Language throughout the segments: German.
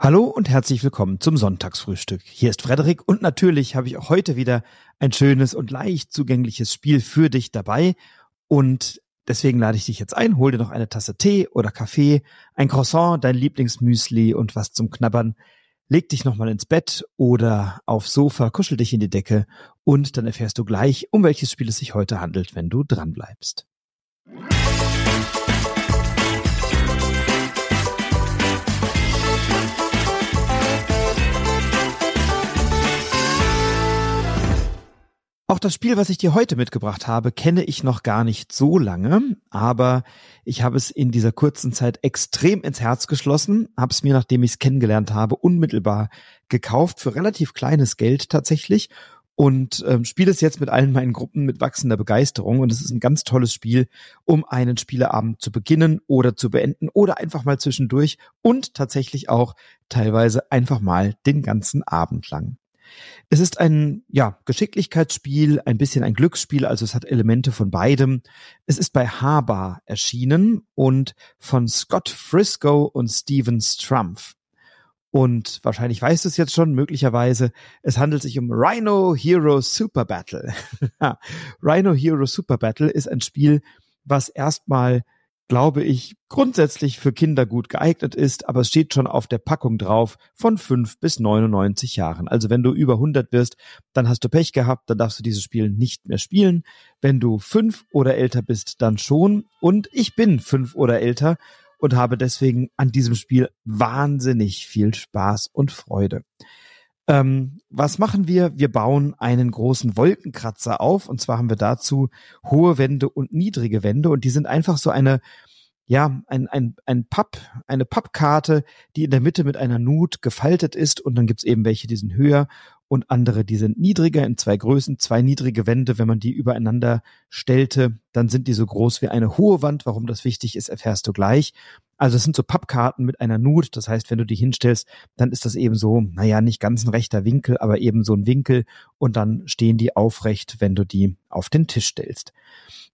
Hallo und herzlich willkommen zum Sonntagsfrühstück. Hier ist Frederik und natürlich habe ich auch heute wieder ein schönes und leicht zugängliches Spiel für dich dabei und deswegen lade ich dich jetzt ein, hol dir noch eine Tasse Tee oder Kaffee, ein Croissant, dein Lieblingsmüsli und was zum Knabbern. Leg dich nochmal ins Bett oder aufs Sofa, kuschel dich in die Decke und dann erfährst du gleich, um welches Spiel es sich heute handelt, wenn du dran bleibst. Auch das Spiel, was ich dir heute mitgebracht habe, kenne ich noch gar nicht so lange, aber ich habe es in dieser kurzen Zeit extrem ins Herz geschlossen, habe es mir, nachdem ich es kennengelernt habe, unmittelbar gekauft für relativ kleines Geld tatsächlich und ähm, spiele es jetzt mit allen meinen Gruppen mit wachsender Begeisterung und es ist ein ganz tolles Spiel, um einen Spieleabend zu beginnen oder zu beenden oder einfach mal zwischendurch und tatsächlich auch teilweise einfach mal den ganzen Abend lang. Es ist ein ja, Geschicklichkeitsspiel, ein bisschen ein Glücksspiel, also es hat Elemente von beidem. Es ist bei Haber erschienen und von Scott Frisco und Steven Strumpf. Und wahrscheinlich weißt du es jetzt schon, möglicherweise, es handelt sich um Rhino Hero Super Battle. Rhino Hero Super Battle ist ein Spiel, was erstmal glaube ich, grundsätzlich für Kinder gut geeignet ist, aber es steht schon auf der Packung drauf von 5 bis 99 Jahren. Also wenn du über 100 wirst, dann hast du Pech gehabt, dann darfst du dieses Spiel nicht mehr spielen. Wenn du 5 oder älter bist, dann schon. Und ich bin 5 oder älter und habe deswegen an diesem Spiel wahnsinnig viel Spaß und Freude. Ähm, was machen wir? Wir bauen einen großen Wolkenkratzer auf. Und zwar haben wir dazu hohe Wände und niedrige Wände. Und die sind einfach so eine ja, ein, ein, ein Papp, eine Pappkarte, die in der Mitte mit einer Nut gefaltet ist. Und dann gibt's eben welche, die sind höher und andere, die sind niedriger in zwei Größen, zwei niedrige Wände. Wenn man die übereinander stellte, dann sind die so groß wie eine hohe Wand. Warum das wichtig ist, erfährst du gleich. Also es sind so Pappkarten mit einer Nut. Das heißt, wenn du die hinstellst, dann ist das eben so, naja, nicht ganz ein rechter Winkel, aber eben so ein Winkel und dann stehen die aufrecht, wenn du die auf den Tisch stellst.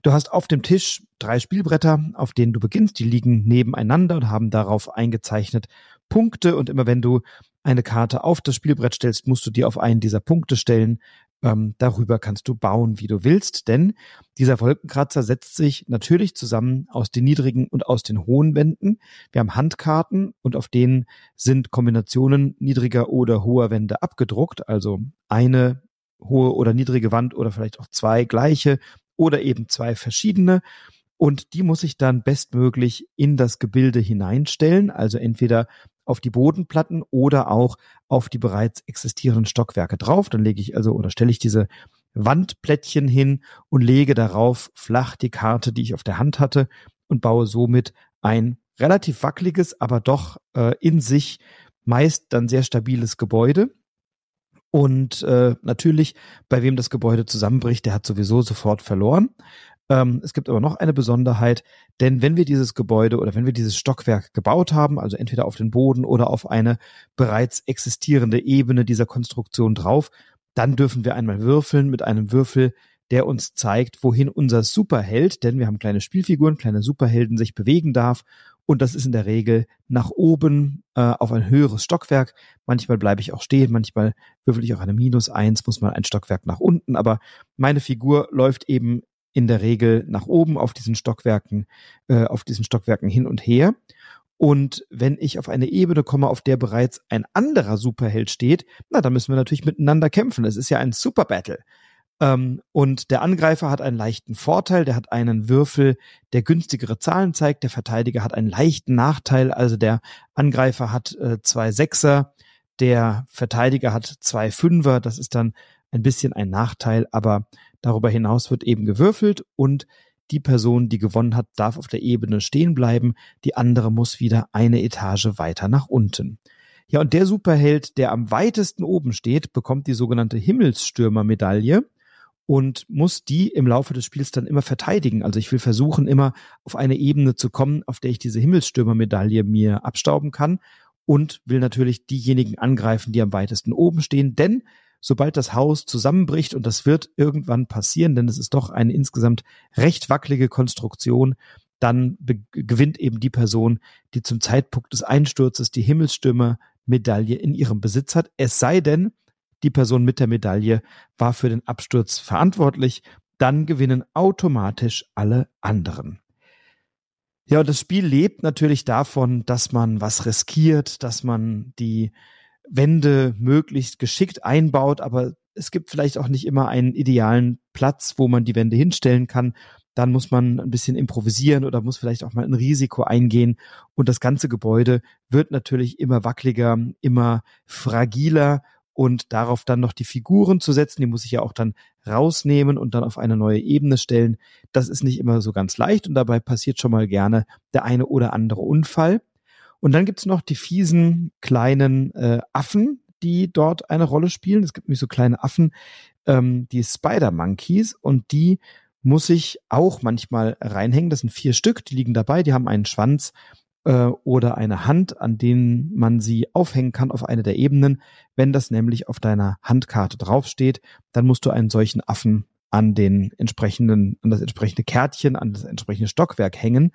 Du hast auf dem Tisch drei Spielbretter, auf denen du beginnst. Die liegen nebeneinander und haben darauf eingezeichnet Punkte. Und immer wenn du eine Karte auf das Spielbrett stellst, musst du die auf einen dieser Punkte stellen. Ähm, darüber kannst du bauen, wie du willst, denn dieser Wolkenkratzer setzt sich natürlich zusammen aus den niedrigen und aus den hohen Wänden. Wir haben Handkarten und auf denen sind Kombinationen niedriger oder hoher Wände abgedruckt, also eine hohe oder niedrige Wand oder vielleicht auch zwei gleiche oder eben zwei verschiedene. Und die muss ich dann bestmöglich in das Gebilde hineinstellen, also entweder auf die Bodenplatten oder auch auf die bereits existierenden Stockwerke drauf. Dann lege ich also oder stelle ich diese Wandplättchen hin und lege darauf flach die Karte, die ich auf der Hand hatte und baue somit ein relativ wackeliges, aber doch äh, in sich meist dann sehr stabiles Gebäude. Und äh, natürlich, bei wem das Gebäude zusammenbricht, der hat sowieso sofort verloren. Ähm, es gibt aber noch eine Besonderheit, denn wenn wir dieses Gebäude oder wenn wir dieses Stockwerk gebaut haben, also entweder auf den Boden oder auf eine bereits existierende Ebene dieser Konstruktion drauf, dann dürfen wir einmal würfeln mit einem Würfel, der uns zeigt, wohin unser Superheld, denn wir haben kleine Spielfiguren, kleine Superhelden, sich bewegen darf. Und das ist in der Regel nach oben äh, auf ein höheres Stockwerk. Manchmal bleibe ich auch stehen, manchmal würfel ich auch eine Minus eins, muss mal ein Stockwerk nach unten. Aber meine Figur läuft eben in der Regel nach oben auf diesen Stockwerken, äh, auf diesen Stockwerken hin und her. Und wenn ich auf eine Ebene komme, auf der bereits ein anderer Superheld steht, na, dann müssen wir natürlich miteinander kämpfen. Es ist ja ein Super Battle. Ähm, und der Angreifer hat einen leichten Vorteil, der hat einen Würfel, der günstigere Zahlen zeigt. Der Verteidiger hat einen leichten Nachteil, also der Angreifer hat äh, zwei Sechser, der Verteidiger hat zwei Fünfer. Das ist dann ein bisschen ein Nachteil, aber Darüber hinaus wird eben gewürfelt und die Person, die gewonnen hat, darf auf der Ebene stehen bleiben, die andere muss wieder eine Etage weiter nach unten. Ja, und der Superheld, der am weitesten oben steht, bekommt die sogenannte Himmelsstürmermedaille und muss die im Laufe des Spiels dann immer verteidigen. Also ich will versuchen, immer auf eine Ebene zu kommen, auf der ich diese Himmelsstürmermedaille mir abstauben kann und will natürlich diejenigen angreifen, die am weitesten oben stehen, denn sobald das Haus zusammenbricht, und das wird irgendwann passieren, denn es ist doch eine insgesamt recht wackelige Konstruktion, dann gewinnt eben die Person, die zum Zeitpunkt des Einsturzes die Himmelsstürme Medaille in ihrem Besitz hat. Es sei denn, die Person mit der Medaille war für den Absturz verantwortlich. Dann gewinnen automatisch alle anderen. Ja, und das Spiel lebt natürlich davon, dass man was riskiert, dass man die Wände möglichst geschickt einbaut, aber es gibt vielleicht auch nicht immer einen idealen Platz, wo man die Wände hinstellen kann. Dann muss man ein bisschen improvisieren oder muss vielleicht auch mal ein Risiko eingehen. Und das ganze Gebäude wird natürlich immer wackeliger, immer fragiler und darauf dann noch die Figuren zu setzen, die muss ich ja auch dann rausnehmen und dann auf eine neue Ebene stellen. Das ist nicht immer so ganz leicht und dabei passiert schon mal gerne der eine oder andere Unfall. Und dann gibt's noch die fiesen kleinen äh, Affen, die dort eine Rolle spielen. Es gibt nämlich so kleine Affen, ähm, die Spider Monkeys und die muss ich auch manchmal reinhängen. Das sind vier Stück, die liegen dabei, die haben einen Schwanz äh, oder eine Hand, an denen man sie aufhängen kann auf eine der Ebenen. Wenn das nämlich auf deiner Handkarte draufsteht, dann musst du einen solchen Affen an den entsprechenden, an das entsprechende Kärtchen, an das entsprechende Stockwerk hängen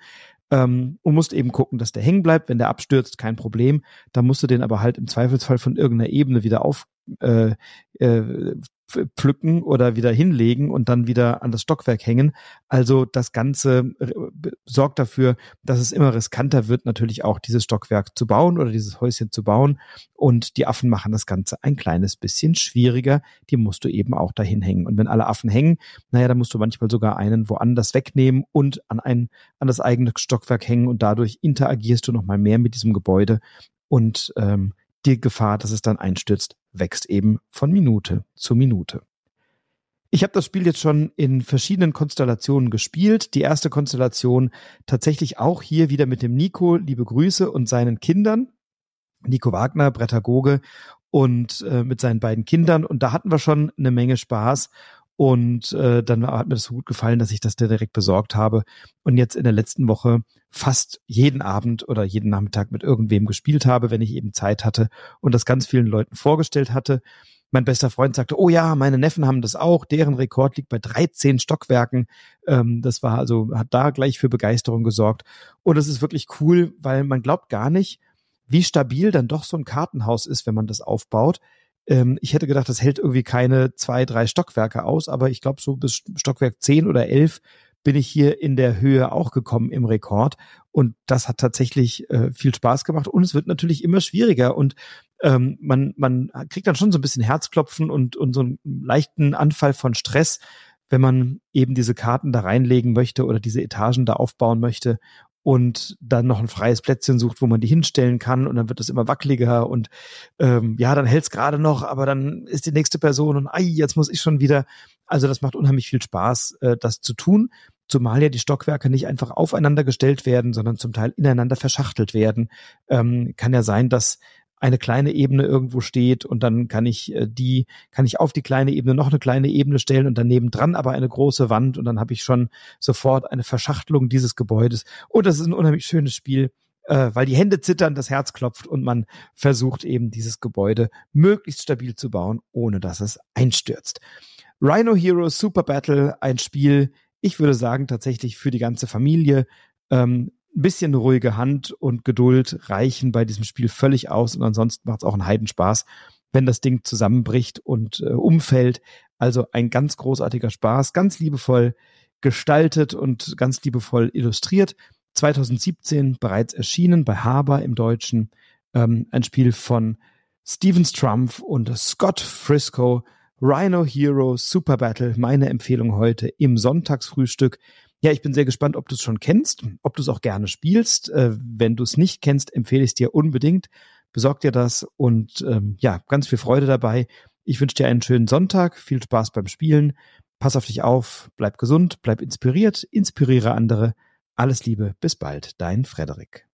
ähm, und musst eben gucken, dass der hängen bleibt. Wenn der abstürzt, kein Problem. Da musst du den aber halt im Zweifelsfall von irgendeiner Ebene wieder auf äh, äh, pflücken oder wieder hinlegen und dann wieder an das Stockwerk hängen. Also das Ganze äh, sorgt dafür, dass es immer riskanter wird, natürlich auch dieses Stockwerk zu bauen oder dieses Häuschen zu bauen. Und die Affen machen das Ganze ein kleines bisschen schwieriger. Die musst du eben auch dahin hängen. Und wenn alle Affen hängen, naja, dann musst du manchmal sogar einen woanders wegnehmen und an ein, an das eigene Stockwerk hängen und dadurch interagierst du nochmal mehr mit diesem Gebäude und ähm, die Gefahr, dass es dann einstürzt, wächst eben von Minute zu Minute. Ich habe das Spiel jetzt schon in verschiedenen Konstellationen gespielt. Die erste Konstellation tatsächlich auch hier wieder mit dem Nico, liebe Grüße und seinen Kindern. Nico Wagner, Brettagoge und äh, mit seinen beiden Kindern. Und da hatten wir schon eine Menge Spaß. Und äh, dann hat mir das so gut gefallen, dass ich das direkt besorgt habe und jetzt in der letzten Woche fast jeden Abend oder jeden Nachmittag mit irgendwem gespielt habe, wenn ich eben Zeit hatte und das ganz vielen Leuten vorgestellt hatte. Mein bester Freund sagte, oh ja, meine Neffen haben das auch, deren Rekord liegt bei 13 Stockwerken. Ähm, das war also, hat da gleich für Begeisterung gesorgt. Und es ist wirklich cool, weil man glaubt gar nicht, wie stabil dann doch so ein Kartenhaus ist, wenn man das aufbaut. Ähm, ich hätte gedacht, das hält irgendwie keine zwei, drei Stockwerke aus, aber ich glaube, so bis Stockwerk zehn oder elf bin ich hier in der Höhe auch gekommen im Rekord. Und das hat tatsächlich äh, viel Spaß gemacht. Und es wird natürlich immer schwieriger. Und ähm, man, man kriegt dann schon so ein bisschen Herzklopfen und, und so einen leichten Anfall von Stress, wenn man eben diese Karten da reinlegen möchte oder diese Etagen da aufbauen möchte und dann noch ein freies Plätzchen sucht, wo man die hinstellen kann und dann wird es immer wackeliger und ähm, ja, dann hält's gerade noch, aber dann ist die nächste Person und ei, jetzt muss ich schon wieder. Also das macht unheimlich viel Spaß, äh, das zu tun, zumal ja die Stockwerke nicht einfach aufeinander gestellt werden, sondern zum Teil ineinander verschachtelt werden. Ähm, kann ja sein, dass eine kleine Ebene irgendwo steht und dann kann ich äh, die, kann ich auf die kleine Ebene noch eine kleine Ebene stellen und daneben dran aber eine große Wand und dann habe ich schon sofort eine Verschachtelung dieses Gebäudes. Und das ist ein unheimlich schönes Spiel, äh, weil die Hände zittern, das Herz klopft und man versucht eben dieses Gebäude möglichst stabil zu bauen, ohne dass es einstürzt. Rhino Hero Super Battle, ein Spiel, ich würde sagen tatsächlich für die ganze Familie. Ähm, ein bisschen ruhige Hand und Geduld reichen bei diesem Spiel völlig aus und ansonsten macht es auch einen Heidenspaß, wenn das Ding zusammenbricht und äh, umfällt. Also ein ganz großartiger Spaß, ganz liebevoll gestaltet und ganz liebevoll illustriert. 2017 bereits erschienen bei Haber im Deutschen. Ähm, ein Spiel von Steven Strumpf und Scott Frisco. Rhino Hero Super Battle, meine Empfehlung heute im Sonntagsfrühstück. Ja, ich bin sehr gespannt, ob du es schon kennst, ob du es auch gerne spielst. Äh, wenn du es nicht kennst, empfehle ich es dir unbedingt. Besorg dir das und ähm, ja, ganz viel Freude dabei. Ich wünsche dir einen schönen Sonntag, viel Spaß beim Spielen. Pass auf dich auf, bleib gesund, bleib inspiriert, inspiriere andere. Alles Liebe, bis bald, dein Frederik.